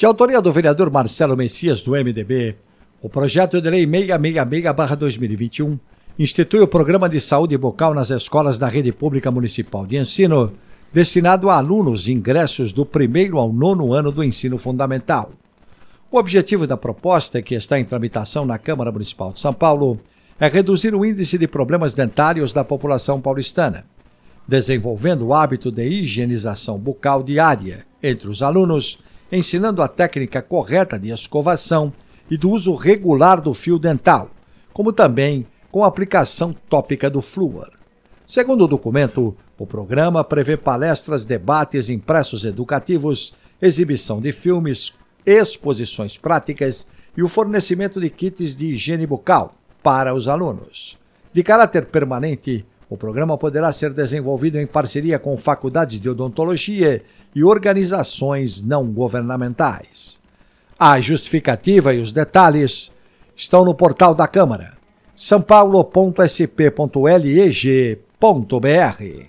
De autoria do vereador Marcelo Messias, do MDB, o projeto de lei 666-2021 institui o Programa de Saúde Bucal nas escolas da rede pública municipal de ensino, destinado a alunos ingressos do primeiro ao nono ano do ensino fundamental. O objetivo da proposta, que está em tramitação na Câmara Municipal de São Paulo, é reduzir o índice de problemas dentários da população paulistana, desenvolvendo o hábito de higienização bucal diária entre os alunos, ensinando a técnica correta de escovação e do uso regular do fio dental, como também com a aplicação tópica do flúor. Segundo o documento, o programa prevê palestras, debates, impressos educativos, exibição de filmes, exposições práticas e o fornecimento de kits de higiene bucal para os alunos. De caráter permanente, o programa poderá ser desenvolvido em parceria com faculdades de odontologia e organizações não governamentais. A justificativa e os detalhes estão no portal da Câmara sãopaulo.sp.leg.br.